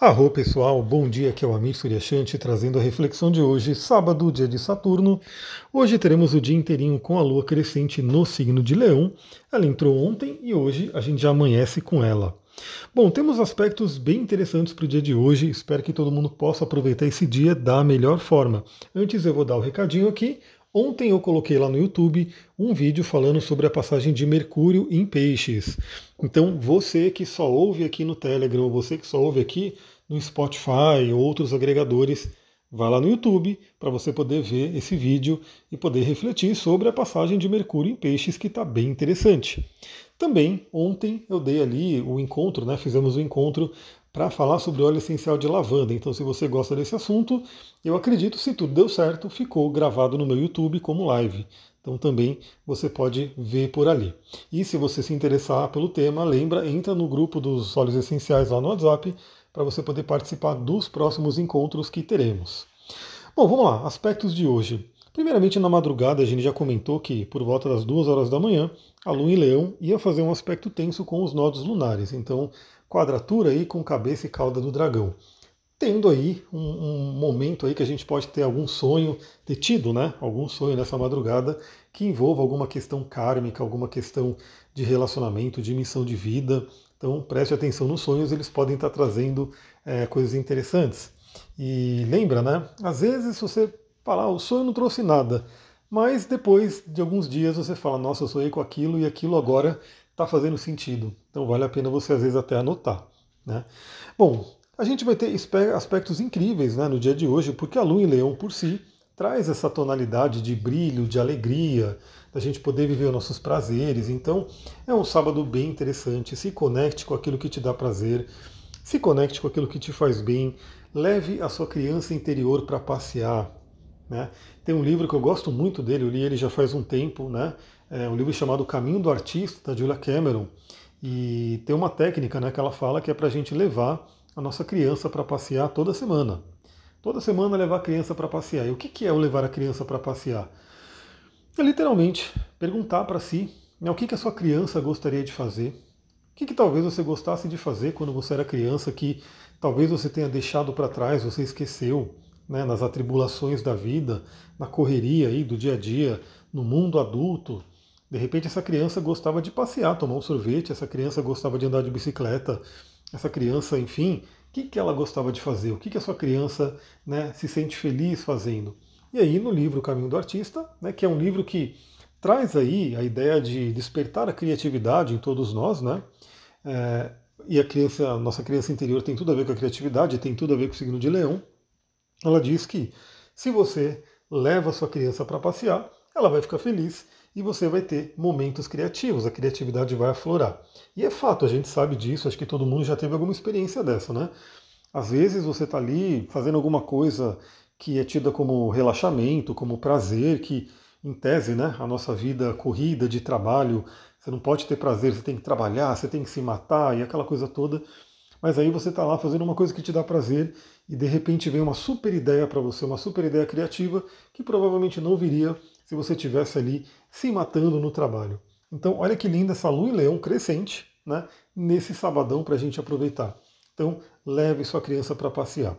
Arro pessoal, bom dia, aqui é o Amir Suryashanti trazendo a reflexão de hoje, sábado, dia de Saturno. Hoje teremos o dia inteirinho com a lua crescente no signo de Leão. Ela entrou ontem e hoje a gente já amanhece com ela. Bom, temos aspectos bem interessantes para o dia de hoje, espero que todo mundo possa aproveitar esse dia da melhor forma. Antes eu vou dar o um recadinho aqui. Ontem eu coloquei lá no YouTube um vídeo falando sobre a passagem de Mercúrio em Peixes. Então, você que só ouve aqui no Telegram, você que só ouve aqui no Spotify ou outros agregadores, vá lá no YouTube para você poder ver esse vídeo e poder refletir sobre a passagem de Mercúrio em Peixes, que está bem interessante. Também, ontem eu dei ali o encontro, né, fizemos o encontro para falar sobre óleo essencial de lavanda. Então, se você gosta desse assunto, eu acredito, se tudo deu certo, ficou gravado no meu YouTube como live. Então também você pode ver por ali. E se você se interessar pelo tema, lembra, entra no grupo dos óleos essenciais lá no WhatsApp para você poder participar dos próximos encontros que teremos. Bom, vamos lá, aspectos de hoje. Primeiramente, na madrugada, a gente já comentou que por volta das duas horas da manhã, a Lua em Leão ia fazer um aspecto tenso com os nodos lunares. Então, quadratura aí com cabeça e cauda do dragão. Tendo aí um, um, momento aí que a gente pode ter algum sonho, ter tido, né? Algum sonho nessa madrugada que envolva alguma questão kármica, alguma questão de relacionamento, de missão de vida. Então preste atenção nos sonhos, eles podem estar trazendo é, coisas interessantes. E lembra, né? Às vezes você fala, ah, o sonho não trouxe nada, mas depois de alguns dias você fala, nossa, eu sonhei com aquilo e aquilo agora está fazendo sentido. Então vale a pena você às vezes até anotar. Né? Bom, a gente vai ter aspectos incríveis né, no dia de hoje, porque a Lua em Leão por si traz essa tonalidade de brilho, de alegria, da gente poder viver os nossos prazeres. Então é um sábado bem interessante. Se conecte com aquilo que te dá prazer, se conecte com aquilo que te faz bem, leve a sua criança interior para passear. Né? Tem um livro que eu gosto muito dele, eu li ele já faz um tempo, né? É um livro chamado Caminho do Artista, da Julia Cameron. E tem uma técnica né, que ela fala que é para a gente levar a nossa criança para passear toda semana. Toda semana levar a criança para passear. E o que é o levar a criança para passear? É literalmente perguntar para si né, o que, que a sua criança gostaria de fazer. O que, que talvez você gostasse de fazer quando você era criança que talvez você tenha deixado para trás, você esqueceu, né, nas atribulações da vida, na correria aí do dia a dia, no mundo adulto, de repente essa criança gostava de passear, tomar um sorvete, essa criança gostava de andar de bicicleta, essa criança, enfim, o que, que ela gostava de fazer? O que, que a sua criança né, se sente feliz fazendo? E aí no livro Caminho do Artista, né, que é um livro que traz aí a ideia de despertar a criatividade em todos nós, né? É, e a criança, a nossa criança interior tem tudo a ver com a criatividade, tem tudo a ver com o signo de leão. Ela diz que se você leva a sua criança para passear, ela vai ficar feliz e você vai ter momentos criativos, a criatividade vai aflorar. E é fato, a gente sabe disso, acho que todo mundo já teve alguma experiência dessa, né? Às vezes você está ali fazendo alguma coisa que é tida como relaxamento, como prazer, que em tese, né, a nossa vida corrida de trabalho, você não pode ter prazer, você tem que trabalhar, você tem que se matar e aquela coisa toda. Mas aí você está lá fazendo uma coisa que te dá prazer e de repente vem uma super ideia para você, uma super ideia criativa que provavelmente não viria se você tivesse ali se matando no trabalho. Então, olha que linda essa lua em leão crescente, né, nesse sabadão para a gente aproveitar. Então, leve sua criança para passear.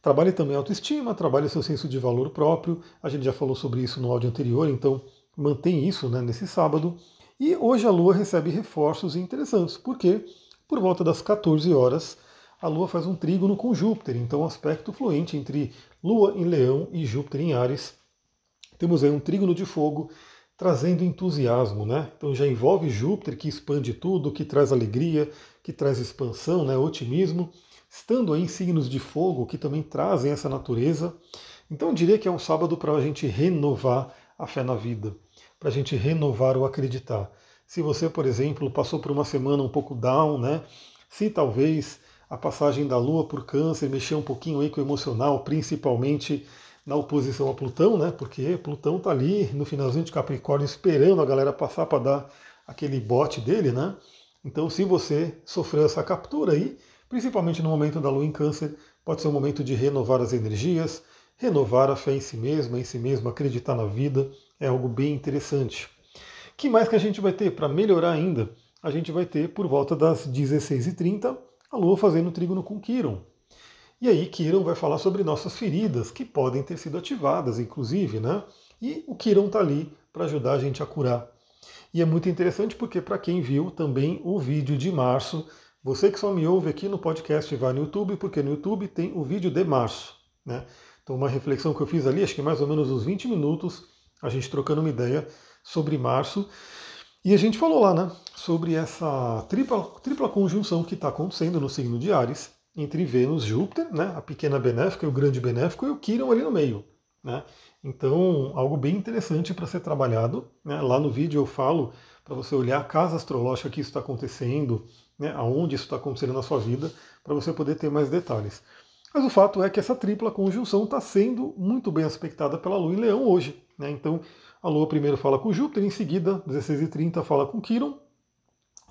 Trabalhe também a autoestima, trabalhe seu senso de valor próprio. A gente já falou sobre isso no áudio anterior, então mantém isso né, nesse sábado. E hoje a Lua recebe reforços interessantes, porque por volta das 14 horas a Lua faz um trígono com Júpiter, então um aspecto fluente entre Lua em Leão e Júpiter em Ares temos aí um trígono de fogo trazendo entusiasmo, né? Então já envolve Júpiter que expande tudo, que traz alegria, que traz expansão, né? otimismo, estando aí em signos de fogo que também trazem essa natureza. Então eu diria que é um sábado para a gente renovar a fé na vida, para a gente renovar o acreditar. Se você, por exemplo, passou por uma semana um pouco down, né? Se talvez a passagem da Lua por Câncer mexeu um pouquinho aí com o emocional, principalmente na oposição a Plutão, né? Porque Plutão está ali no finalzinho de Capricórnio esperando a galera passar para dar aquele bote dele, né? Então, se você sofreu essa captura aí, principalmente no momento da Lua em Câncer, pode ser um momento de renovar as energias, renovar a fé em si mesmo, em si mesmo, acreditar na vida, é algo bem interessante. que mais que a gente vai ter para melhorar ainda? A gente vai ter por volta das 16h30 a Lua fazendo trígono com Quiron. E aí Kiron vai falar sobre nossas feridas, que podem ter sido ativadas, inclusive, né? E o Kiron está ali para ajudar a gente a curar. E é muito interessante porque, para quem viu também o vídeo de março, você que só me ouve aqui no podcast vai no YouTube, porque no YouTube tem o vídeo de março. Né? Então, uma reflexão que eu fiz ali, acho que mais ou menos uns 20 minutos, a gente trocando uma ideia sobre março. E a gente falou lá, né, sobre essa tripla, tripla conjunção que está acontecendo no signo de Ares, entre Vênus e Júpiter, né, a pequena benéfica e o grande benéfico, e o Quirón ali no meio. Né? Então, algo bem interessante para ser trabalhado. Né? Lá no vídeo eu falo para você olhar a casa astrológica que isso está acontecendo, né? aonde isso está acontecendo na sua vida, para você poder ter mais detalhes. Mas o fato é que essa tripla conjunção está sendo muito bem aspectada pela Lua em Leão hoje. Né? Então, a Lua primeiro fala com Júpiter, em seguida, 16h30, fala com Quiron,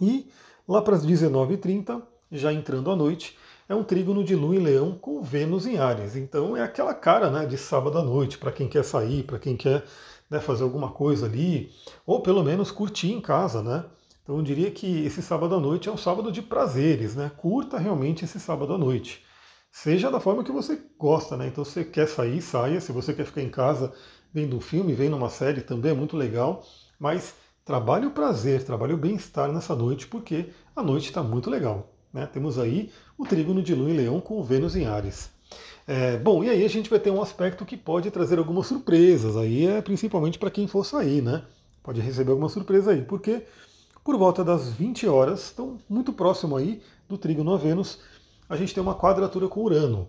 e lá para as 19h30, já entrando à noite, é um trígono de Lua em Leão com Vênus em Ares. Então é aquela cara né, de sábado à noite, para quem quer sair, para quem quer né, fazer alguma coisa ali, ou pelo menos curtir em casa, né? Então eu diria que esse sábado à noite é um sábado de prazeres, né? Curta realmente esse sábado à noite. Seja da forma que você gosta, né? Então se você quer sair, saia. Se você quer ficar em casa vendo um filme, vendo uma série, também é muito legal. Mas trabalhe o prazer, trabalhe o bem-estar nessa noite, porque a noite está muito legal. Né? Temos aí o trígono de Lua em Leão com Vênus em Ares. É, bom, e aí a gente vai ter um aspecto que pode trazer algumas surpresas. Aí é principalmente para quem for sair, né? Pode receber alguma surpresa aí, porque por volta das 20 horas, então muito próximo aí do trígono a Vênus, a gente tem uma quadratura com Urano.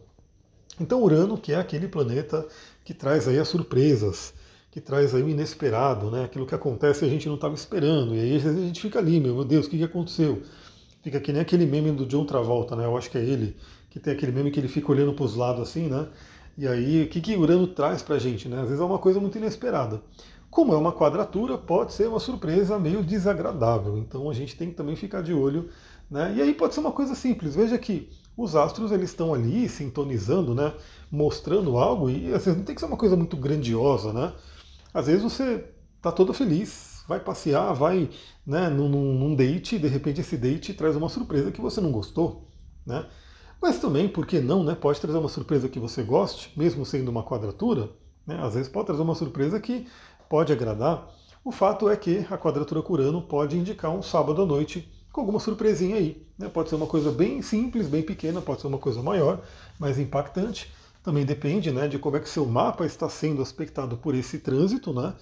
Então Urano, que é aquele planeta que traz aí as surpresas, que traz aí o inesperado, né? Aquilo que acontece e a gente não estava esperando. E aí a gente fica ali, meu Deus, o que aconteceu? Fica que nem aquele meme do John Travolta, né? Eu acho que é ele, que tem aquele meme que ele fica olhando para os lados assim, né? E aí, o que, que Urano traz para a gente, né? Às vezes é uma coisa muito inesperada. Como é uma quadratura, pode ser uma surpresa meio desagradável. Então a gente tem que também ficar de olho, né? E aí pode ser uma coisa simples. Veja que os astros eles estão ali sintonizando, né? Mostrando algo e às vezes não tem que ser uma coisa muito grandiosa, né? Às vezes você está todo feliz, vai passear, vai né, num, num date, e de repente esse date traz uma surpresa que você não gostou. Né? Mas também, por que não, né, pode trazer uma surpresa que você goste, mesmo sendo uma quadratura. Né? Às vezes pode trazer uma surpresa que pode agradar. O fato é que a quadratura Curano pode indicar um sábado à noite com alguma surpresinha aí. Né? Pode ser uma coisa bem simples, bem pequena, pode ser uma coisa maior, mais impactante. Também depende né, de como é que seu mapa está sendo aspectado por esse trânsito. Né?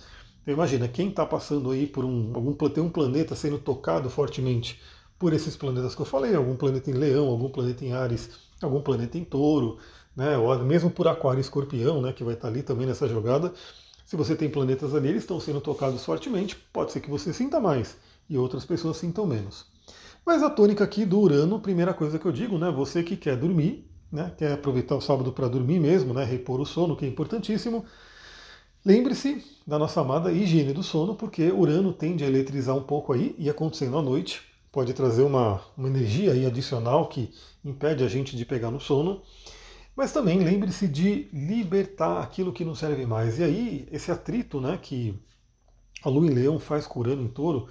Imagina, quem está passando aí por um, algum tem um planeta sendo tocado fortemente por esses planetas que eu falei, algum planeta em Leão, algum planeta em Ares, algum planeta em Touro, né, ou mesmo por Aquário e Escorpião, né, que vai estar tá ali também nessa jogada. Se você tem planetas ali, eles estão sendo tocados fortemente, pode ser que você sinta mais e outras pessoas sintam menos. Mas a tônica aqui do Urano, primeira coisa que eu digo, né, você que quer dormir, né, quer aproveitar o sábado para dormir mesmo, né, repor o sono, que é importantíssimo, Lembre-se da nossa amada higiene do sono, porque Urano tende a eletrizar um pouco aí, e acontecendo à noite, pode trazer uma, uma energia aí adicional que impede a gente de pegar no sono. Mas também lembre-se de libertar aquilo que não serve mais. E aí, esse atrito né, que a Lua em Leão faz com Urano em Touro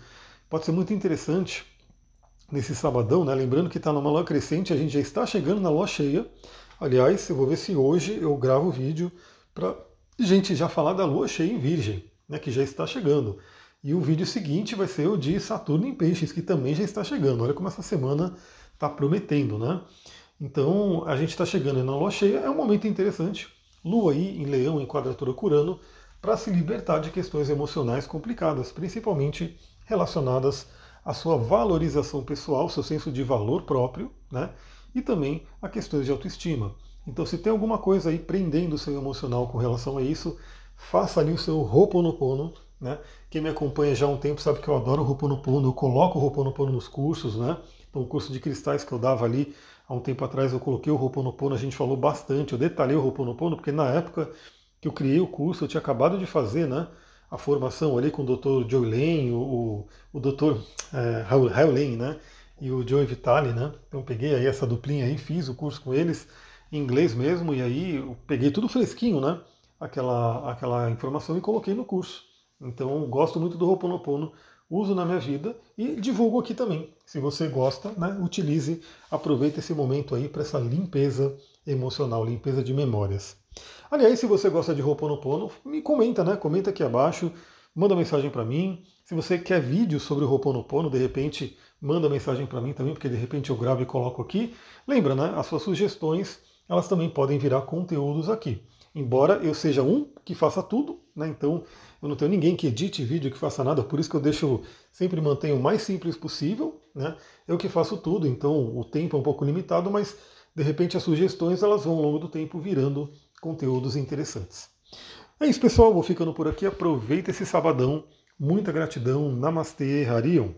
pode ser muito interessante nesse sabadão, né? Lembrando que está numa lua crescente, a gente já está chegando na lua cheia. Aliás, eu vou ver se hoje eu gravo o vídeo para gente já falar da lua cheia em Virgem, né, que já está chegando. E o vídeo seguinte vai ser o de Saturno em Peixes, que também já está chegando. Olha como essa semana está prometendo, né? Então a gente está chegando na lua cheia, é um momento interessante. Lua aí em Leão, em quadratura Curano, para se libertar de questões emocionais complicadas, principalmente relacionadas à sua valorização pessoal, seu senso de valor próprio, né? E também a questões de autoestima. Então, se tem alguma coisa aí prendendo o seu emocional com relação a isso, faça ali o seu Ho'oponopono. Né? Quem me acompanha já há um tempo sabe que eu adoro o Ho'oponopono, eu coloco o Ho'oponopono nos cursos. Né? Então, o curso de cristais que eu dava ali há um tempo atrás, eu coloquei o Ho'oponopono, a gente falou bastante, eu detalhei o Ho'oponopono, porque na época que eu criei o curso, eu tinha acabado de fazer né, a formação ali com o Dr. Joe Lane, o, o, Dr. É, Raul Lane, né? E o Joe Vitale, né? Então peguei aí essa duplinha aí, fiz o curso com eles em inglês mesmo, e aí eu peguei tudo fresquinho, né? Aquela, aquela informação e coloquei no curso. Então gosto muito do Ho'oponopono uso na minha vida e divulgo aqui também. Se você gosta, né, utilize, aproveite esse momento aí para essa limpeza emocional, limpeza de memórias. Aliás, se você gosta de Ho'oponopono, me comenta, né? Comenta aqui abaixo, manda mensagem para mim. Se você quer vídeo sobre o Ho'oponopono, de repente, manda mensagem para mim também, porque de repente eu gravo e coloco aqui. Lembra, né? As suas sugestões, elas também podem virar conteúdos aqui. Embora eu seja um que faça tudo, né? Então eu não tenho ninguém que edite vídeo, que faça nada, por isso que eu deixo, sempre mantenho o mais simples possível, né? Eu que faço tudo, então o tempo é um pouco limitado, mas de repente as sugestões elas vão ao longo do tempo virando conteúdos interessantes. É isso, pessoal, vou ficando por aqui. Aproveita esse sabadão. Muita gratidão. Namastê, Harion.